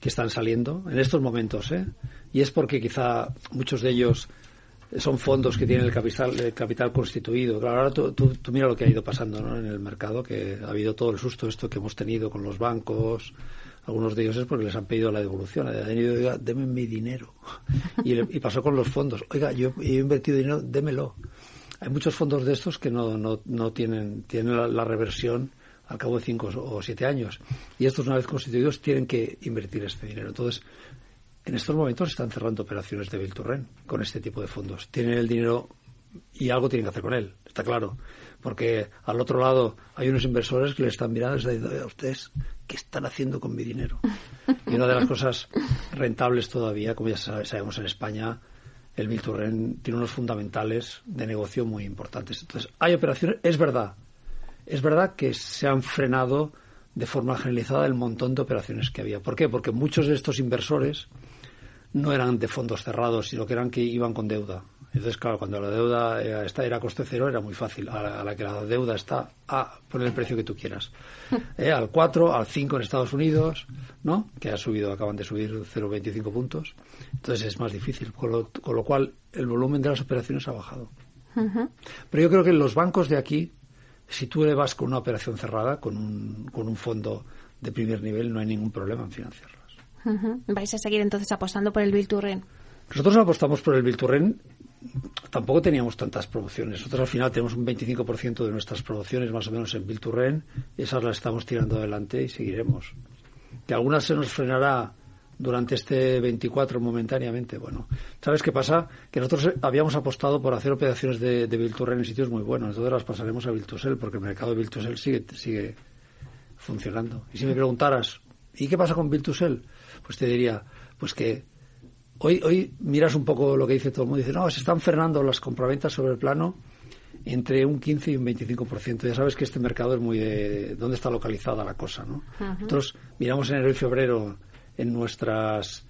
que están saliendo en estos momentos, ¿eh? Y es porque quizá muchos de ellos son fondos que tienen el capital, el capital constituido. Claro, ahora tú, tú, mira lo que ha ido pasando en el mercado, que ha habido todo el susto esto que hemos tenido con los bancos. Algunos de ellos es porque les han pedido la devolución. Han dicho, oiga, deme mi dinero. Y, pasó con los fondos. Oiga, yo he invertido dinero, démelo. Hay muchos fondos de estos que no, no, no tienen, tienen la, la reversión al cabo de cinco o siete años. Y estos, una vez constituidos, tienen que invertir este dinero. Entonces, en estos momentos están cerrando operaciones de Bilturren con este tipo de fondos. Tienen el dinero y algo tienen que hacer con él, está claro. Porque al otro lado hay unos inversores que le están mirando y están diciendo, a ustedes, ¿qué están haciendo con mi dinero? Y una de las cosas rentables todavía, como ya sabemos en España, el Bilturren tiene unos fundamentales de negocio muy importantes. Entonces, hay operaciones, es verdad, es verdad que se han frenado de forma generalizada el montón de operaciones que había. ¿Por qué? Porque muchos de estos inversores no eran de fondos cerrados, sino que eran que iban con deuda. Entonces, claro, cuando la deuda era, era coste cero, era muy fácil. A la, que la deuda está a poner el precio que tú quieras. Eh, al 4, al 5 en Estados Unidos, ¿no? Que ha subido, acaban de subir 0,25 puntos. Entonces es más difícil. Con lo, con lo, cual, el volumen de las operaciones ha bajado. Pero yo creo que los bancos de aquí, si tú le vas con una operación cerrada, con un, con un fondo de primer nivel, no hay ningún problema en financiarlo. ¿Vais a seguir entonces apostando por el Bilturren? Nosotros apostamos por el Bilturren. Tampoco teníamos tantas promociones. Nosotros al final tenemos un 25% de nuestras promociones más o menos en Bilturren. Esas las estamos tirando adelante y seguiremos. Que algunas se nos frenará durante este 24 momentáneamente. Bueno, ¿sabes qué pasa? Que nosotros habíamos apostado por hacer operaciones de, de en sitios muy buenos. Entonces las pasaremos a Biltusel porque el mercado de Biltusel sigue, sigue funcionando. Y si me preguntaras, ¿y qué pasa con Biltusel? Pues te diría, pues que hoy, hoy miras un poco lo que dice todo el mundo, dice, no, se están frenando las compraventas sobre el plano entre un 15 y un 25%. Ya sabes que este mercado es muy de dónde está localizada la cosa, ¿no? Nosotros miramos enero y febrero en nuestras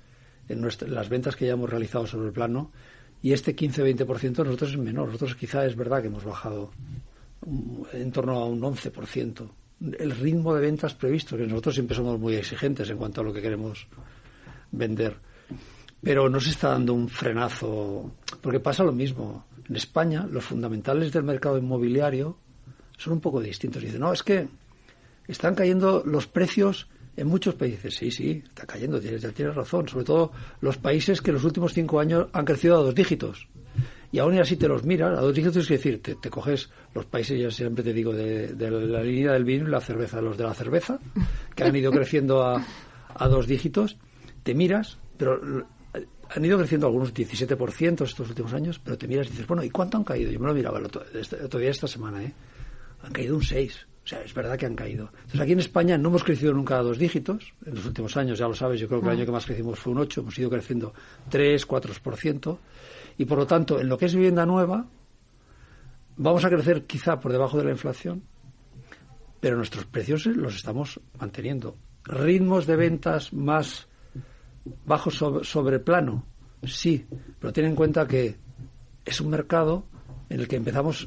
en las ventas que ya hemos realizado sobre el plano y este 15-20% nosotros es menor. Nosotros quizá es verdad que hemos bajado en torno a un 11% el ritmo de ventas previsto, que nosotros siempre somos muy exigentes en cuanto a lo que queremos vender. Pero no se está dando un frenazo, porque pasa lo mismo. En España, los fundamentales del mercado inmobiliario son un poco distintos. Dicen, no, es que están cayendo los precios en muchos países. Sí, sí, está cayendo, tienes, ya tienes razón. Sobre todo los países que en los últimos cinco años han crecido a dos dígitos y aún así te los miras, a dos dígitos es decir, te, coges los países, ya siempre te digo, de, la línea del vino y la cerveza, los de la cerveza, que han ido creciendo a, a dos dígitos, te miras, pero han ido creciendo algunos 17% estos últimos años, pero te miras y dices, bueno, ¿y cuánto han caído? Yo me lo miraba el otro, este, día esta semana, ¿eh? Han caído un 6. O sea, es verdad que han caído. Entonces, aquí en España no hemos crecido nunca a dos dígitos. En los últimos años, ya lo sabes, yo creo que el ah. año que más crecimos fue un 8. Hemos ido creciendo 3, 4% y por lo tanto en lo que es vivienda nueva vamos a crecer quizá por debajo de la inflación, pero nuestros precios los estamos manteniendo. Ritmos de ventas más bajos sobre, plano, sí, pero ten en cuenta que es un mercado en el que empezamos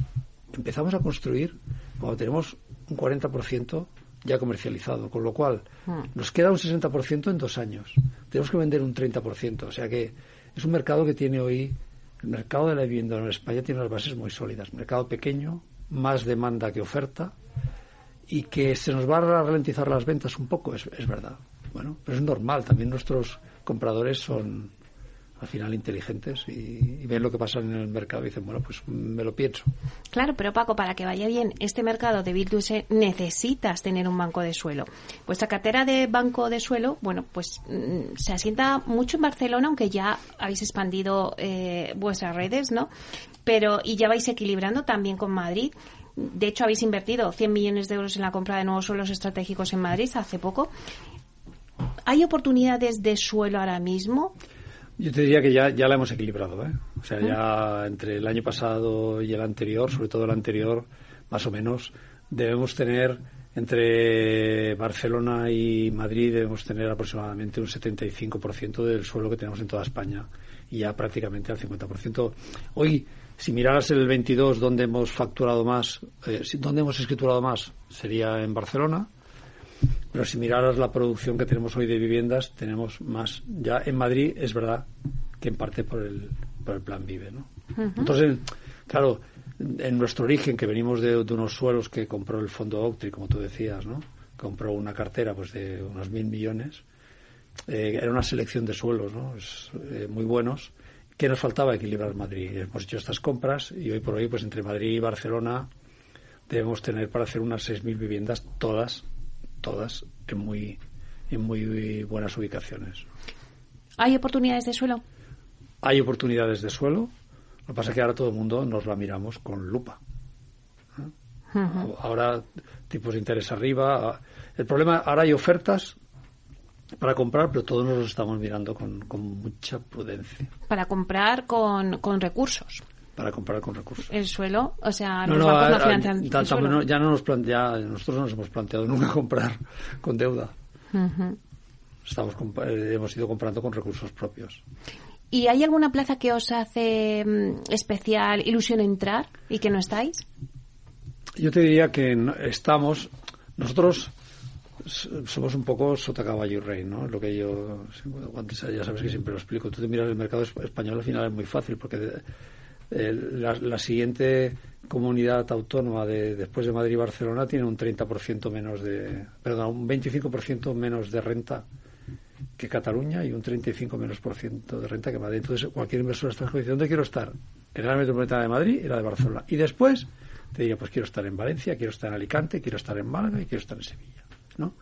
empezamos a construir cuando tenemos un 40% ya comercializado, con lo cual Hmm. nos queda un 60% en dos años. Tenemos que vender un 30%, o sea que es un mercado que tiene hoy, el mercado de la vivienda en España tiene unas bases muy sólidas. Mercado pequeño, más demanda que oferta y que se nos va a ralentizar las ventas un poco, es, es verdad. Bueno, pero es normal, también nuestros compradores son al final inteligentes y, ven lo que pasa en el mercado y dicen, bueno, pues me lo pienso. Claro, pero Paco, para que vaya bien este mercado de Virtuose necesitas tener un banco de suelo. Vuestra cartera de banco de suelo, bueno, pues mm, se asienta mucho en Barcelona, aunque ya habéis expandido eh, vuestras redes, ¿no? Pero y ya vais equilibrando también con Madrid. De hecho, habéis invertido 100 millones de euros en la compra de nuevos suelos estratégicos en Madrid hace poco. ¿Hay oportunidades de suelo ahora mismo? Yo te diría que ya, ya la hemos equilibrado, ¿eh? O sea, ya entre el año pasado y el anterior, sobre todo el anterior, más o menos, debemos tener entre Barcelona y Madrid debemos tener aproximadamente un 75% del suelo que tenemos en toda España y ya prácticamente al 50%. Hoy, si miraras el 22, donde hemos facturado más, eh, donde hemos escriturado más, sería en Barcelona. Pero si miraras la producción que tenemos hoy de viviendas, tenemos más. Ya en Madrid es verdad que en parte por el, por el plan Vive, ¿no? Entonces, claro, en nuestro origen, que venimos de, de unos suelos que compró el fondo Octri, como tú decías, ¿no? Compró una cartera pues de unos mil millones. Eh, era una selección de suelos, ¿no? Es, eh, muy buenos. que nos faltaba equilibrar Madrid? Hemos hecho estas compras y hoy por hoy, pues entre Madrid y Barcelona, debemos tener para hacer unas 6.000 viviendas, todas, todas en muy, en muy buenas ubicaciones. ¿Hay oportunidades de suelo? Hay oportunidades de suelo, lo que pasa es que ahora todo el mundo nos la miramos con lupa. Ujú. Ahora tipos de interés arriba. El problema, ahora hay ofertas para comprar, pero todos nos los estamos mirando con, con mucha prudencia. Para comprar con, con recursos. Para comprar con recursos. El suelo, o sea, No, los no, bancos no a- a- financian el suelo. no, ya no nos plantea, nosotros no nos hemos planteado nunca comprar con deuda. Ujú. Estamos comp- eh, hemos ido comprando con recursos propios. ¿Y hay alguna plaza que os hace mm, especial ilusión entrar y que no estáis? Yo te diría que estamos, nosotros somos un poco sota caballo y rey, ¿no? Lo que yo, antes ya sabes que siempre lo explico. Tú te miras el mercado es- español al final es muy fácil porque la, la siguiente comunidad autónoma de, después de Madrid y Barcelona tiene un 30% menos de, perdón, un 25% menos de renta que Cataluña y un 35 menos por ciento de renta que Madrid. Entonces, cualquier inversor extranjero dice, ¿dónde quiero estar? En la metropolitana de Madrid y la de Barcelona. Y después te diría, pues quiero estar en Valencia, quiero estar en Alicante, quiero estar en Málaga y quiero estar en Sevilla, ¿no?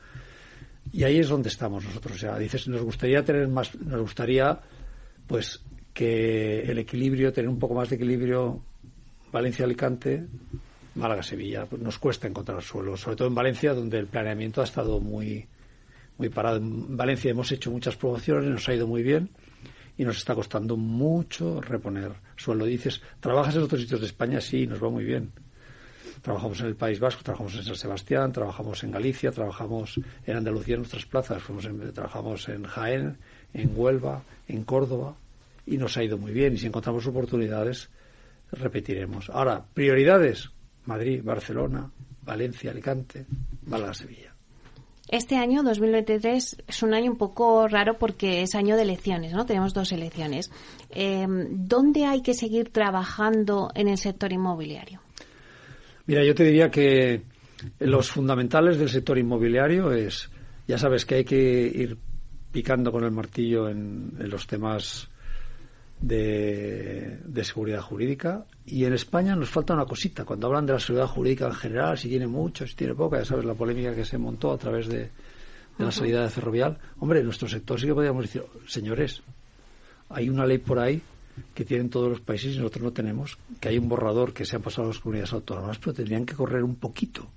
Y ahí es donde estamos nosotros. O sea, dices, nos gustaría tener más, nos gustaría, pues, que el equilibrio, tener un poco más de equilibrio Valencia-Alicante, Málaga-Sevilla. Pues nos cuesta encontrar suelo, sobre todo en Valencia, donde el planeamiento ha estado muy, muy parado. En Valencia hemos hecho muchas promociones, nos ha ido muy bien y nos está costando mucho reponer suelo. Dices, ¿trabajas en otros sitios de España? Sí, nos va muy bien. Trabajamos en el País Vasco, trabajamos en San Sebastián, trabajamos en Galicia, trabajamos en Andalucía en nuestras plazas, fuimos en- trabajamos en Jaén, en Huelva, en Córdoba y nos ha ido muy bien. Y si encontramos oportunidades, repetiremos. Ahora, prioridades, Madrid, Barcelona, Valencia, Alicante, Málaga, Sevilla. Este año, 2023, es un año un poco raro porque es año de elecciones, ¿no? Tenemos dos elecciones. Eh, ¿Dónde hay que seguir trabajando en el sector inmobiliario? Mira, yo te diría que los fundamentales del sector inmobiliario es, ya sabes que hay que ir picando con el martillo en, en los temas de, de seguridad jurídica y en España nos falta una cosita. Cuando hablan de la seguridad jurídica en general, si tiene mucho, si tiene poca, ya sabes la polémica que se montó a través de, de la salida de Ferrovial. Hombre, en nuestro sector sí que podríamos decir, señores, hay una ley por ahí que tienen todos los países y nosotros no tenemos, que hay un borrador que se han pasado a las comunidades autónomas, pero tendrían que correr un poquito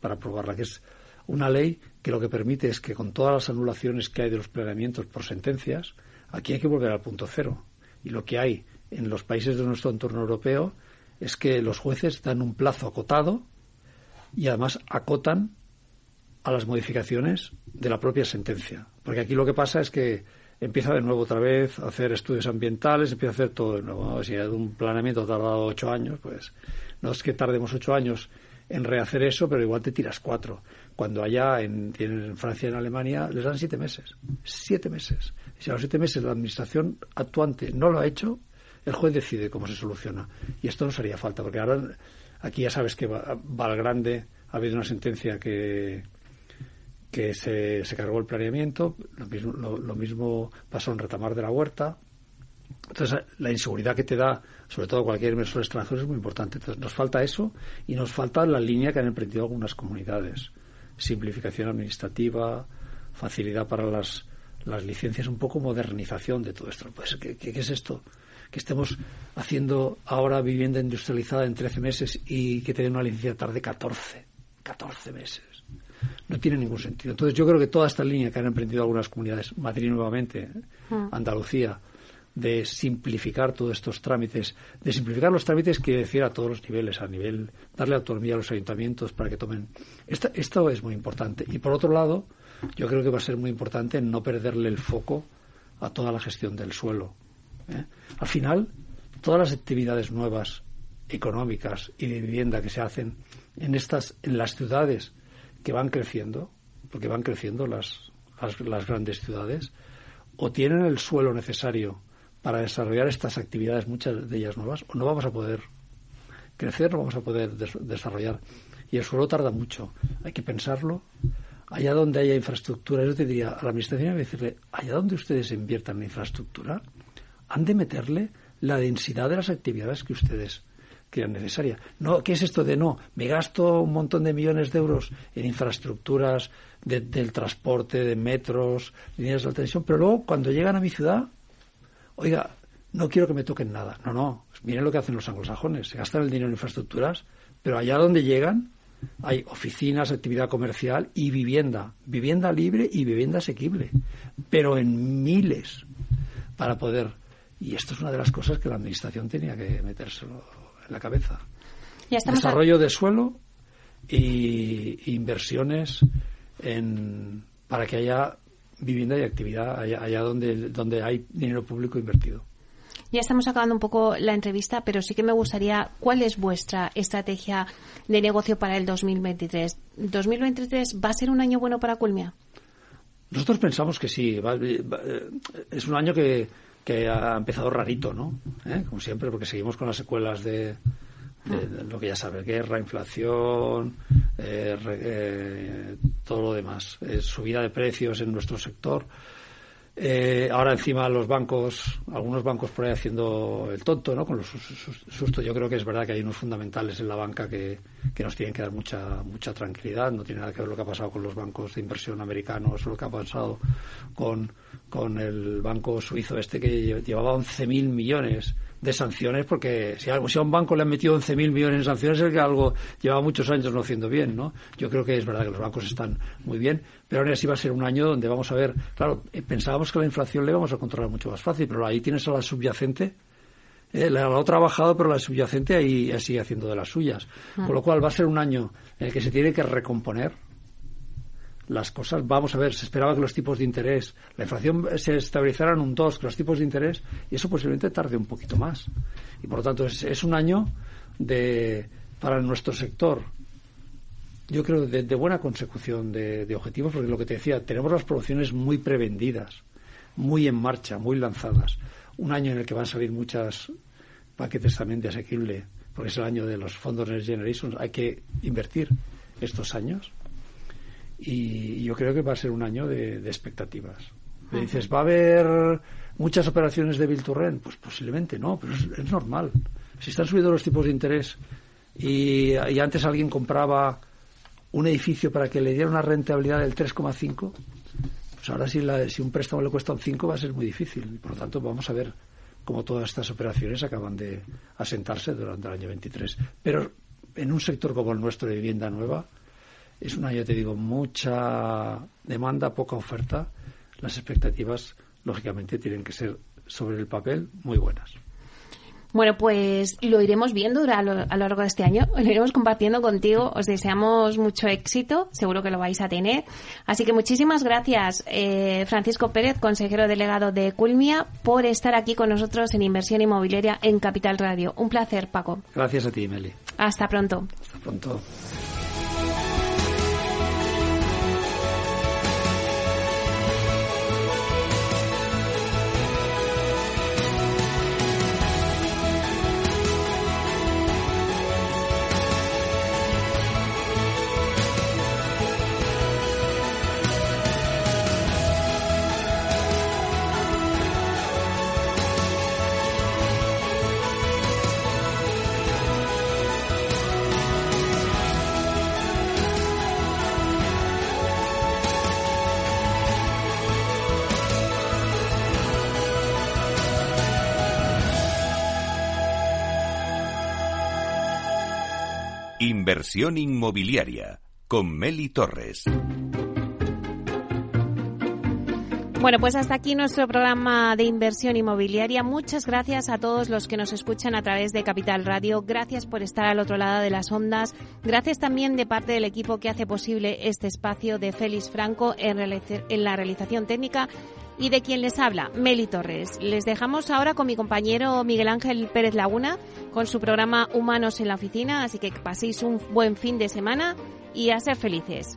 para aprobarla, que es una ley que lo que permite es que con todas las anulaciones que hay de los planeamientos por sentencias, aquí hay que volver al punto cero. Y lo que hay en los países de nuestro entorno europeo es que los jueces dan un plazo acotado y además acotan a las modificaciones de la propia sentencia. Porque aquí lo que pasa es que empieza de nuevo otra vez a hacer estudios ambientales, empieza a hacer todo de nuevo. Si un planeamiento ha tardado ocho años, pues no es que tardemos ocho años en rehacer eso, pero igual te tiras cuatro. Cuando allá en, en Francia y en Alemania les dan siete meses. Siete meses. Si a los siete meses la administración actuante no lo ha hecho, el juez decide cómo se soluciona. Y esto nos haría falta, porque ahora aquí ya sabes que va, al grande, ha habido una sentencia que, que se, se cargó el planeamiento, lo mismo, lo mismo pasó en Retamar de la Huerta, entonces, la inseguridad que te da, sobre todo cualquier inversor extranjero, es muy importante. Entonces, nos falta eso y nos falta la línea que han emprendido algunas comunidades. Simplificación administrativa, facilidad para las, las licencias, un poco modernización de todo esto. Pues, ¿qué, qué, es esto? Que estemos haciendo ahora vivienda industrializada en 13 meses y que te den una licencia tarde 14. 14 meses. No tiene ningún sentido. Entonces, yo creo que toda esta línea que han emprendido algunas comunidades, Madrid nuevamente, ah. Andalucía, de simplificar todos estos trámites, de simplificar los trámites quiere decir a todos los niveles, a nivel, darle autonomía a los ayuntamientos para que tomen. Esto, esto es muy importante. Y por otro lado, yo creo que va a ser muy importante no perderle el foco a toda la gestión del suelo. ¿eh? Al final, todas las actividades nuevas, económicas y de vivienda que se hacen en estas, en las ciudades que van creciendo, porque van creciendo las, las, las grandes ciudades, o tienen el suelo necesario para desarrollar estas actividades, muchas de ellas nuevas, no vamos a poder crecer, no vamos a poder desarrollar. Y el suelo tarda mucho, hay que pensarlo. Allá donde haya infraestructura, yo te diría a la administración, decirle, allá donde ustedes inviertan en infraestructura, han de meterle la densidad de las actividades que ustedes crean necesaria. No, ¿qué es esto de no? Me gasto un montón de millones de euros en infraestructuras del transporte, de metros, líneas de alta tensión, pero luego cuando llegan a mi ciudad oiga, no quiero que me toquen nada. No, no, miren lo que hacen los anglosajones, se gastan el dinero en infraestructuras, pero allá donde llegan hay oficinas, actividad comercial y vivienda, vivienda libre y vivienda asequible, pero en miles para poder. Y esto es una de las cosas que la administración tenía que metérselo en la cabeza. Desarrollo de suelo y inversiones en, para que haya vivienda y actividad allá, donde, donde hay dinero público invertido. Ya estamos acabando un poco la entrevista, pero sí que me gustaría, ¿cuál es vuestra estrategia de negocio para el 2023? ¿2023 va a ser un año bueno para Culmia? Nosotros pensamos que sí. es un año que, que ha empezado rarito, ¿no? ¿Eh? Como siempre, porque seguimos con las secuelas de, lo que ya sabe, guerra, inflación, eh, eh, todo lo demás, eh, subida de precios en nuestro sector. ahora encima los bancos, algunos bancos por ahí haciendo el tonto, ¿no? Con los sustos. Yo creo que es verdad que hay unos fundamentales en la banca que, que, nos tienen que dar mucha mucha tranquilidad. No tiene nada que ver lo que ha pasado con los bancos de inversión americanos o lo que ha pasado con, con el banco suizo este que llevaba 11.000 millones de sanciones, porque si, algo, si a un banco le han metido 11.000 millones en sanciones es que algo lleva muchos años no haciendo bien, ¿no? Yo creo que es verdad que los bancos están muy bien, pero ahora sí va a ser un año donde vamos a ver, claro, eh, pensábamos que la inflación le vamos a controlar mucho más fácil, pero ahí tienes a la subyacente, eh, la, otra ha bajado, pero la subyacente ahí sigue haciendo de las suyas. Con lo cual va a ser un año en el que se tiene que recomponer las cosas, vamos a ver, se esperaba que los tipos de interés, la inflación se estabilizara en un 2, que los tipos de interés, y eso posiblemente tarde un poquito más. Y por lo tanto es, un año de, para nuestro sector, yo creo, de, buena consecución de, objetivos, porque lo que te decía, tenemos las producciones muy prevendidas, muy en marcha, muy lanzadas. Un año en el que van a salir muchas paquetes también de asequible, porque es el año de los fondos Next Generation, hay que invertir estos años y yo creo que va a ser un año de, expectativas. Me dices, ¿va a haber muchas operaciones de Bilturren? Pues posiblemente no, pero es, normal. Si están subiendo los tipos de interés y, antes alguien compraba un edificio para que le diera una rentabilidad del 3,5, pues ahora si, la, si un préstamo le cuesta un 5 va a ser muy difícil. por lo tanto, vamos a ver cómo todas estas operaciones acaban de asentarse durante el año 23. Pero en un sector como el nuestro de vivienda nueva, es un año, te digo, mucha demanda, poca oferta. Las expectativas, lógicamente, tienen que ser sobre el papel muy buenas. Bueno, pues lo iremos viendo a lo, a lo largo de este año, lo iremos compartiendo contigo. Os deseamos mucho éxito, seguro que lo vais a tener. Así que muchísimas gracias, eh, Francisco Pérez, consejero delegado de Culmia, por estar aquí con nosotros en Inversión Inmobiliaria en Capital Radio. Un placer, Paco. Gracias a ti, Meli. Hasta pronto. Hasta pronto. Inmobiliaria con Meli Torres. Bueno, pues hasta aquí nuestro programa de inversión inmobiliaria. Muchas gracias a todos los que nos escuchan a través de Capital Radio. Gracias por estar al otro lado de las ondas. Gracias también de parte del equipo que hace posible este espacio de Félix Franco en, la realización técnica y de quien les habla, Meli Torres. Les dejamos ahora con mi compañero Miguel Ángel Pérez Laguna con su programa Humanos en la Oficina, así que paséis un buen fin de semana y a ser felices.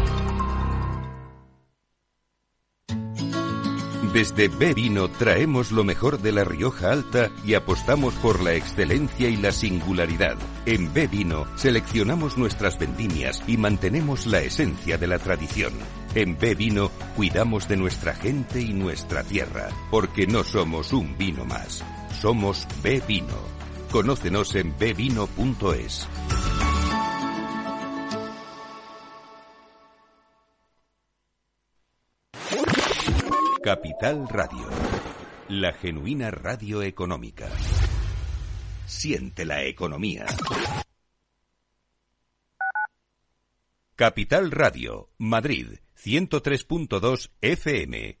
Desde Bevino traemos lo mejor de la Rioja Alta y apostamos por la excelencia y la singularidad. En Bevino seleccionamos nuestras vendimias y mantenemos la esencia de la tradición. En Bevino cuidamos de nuestra gente y nuestra tierra, porque no somos un vino más, somos Bevino. Conócenos en bevino.es. Capital Radio, la genuina radio económica. Siente la economía. Capital Radio, Madrid, 103.2 FM.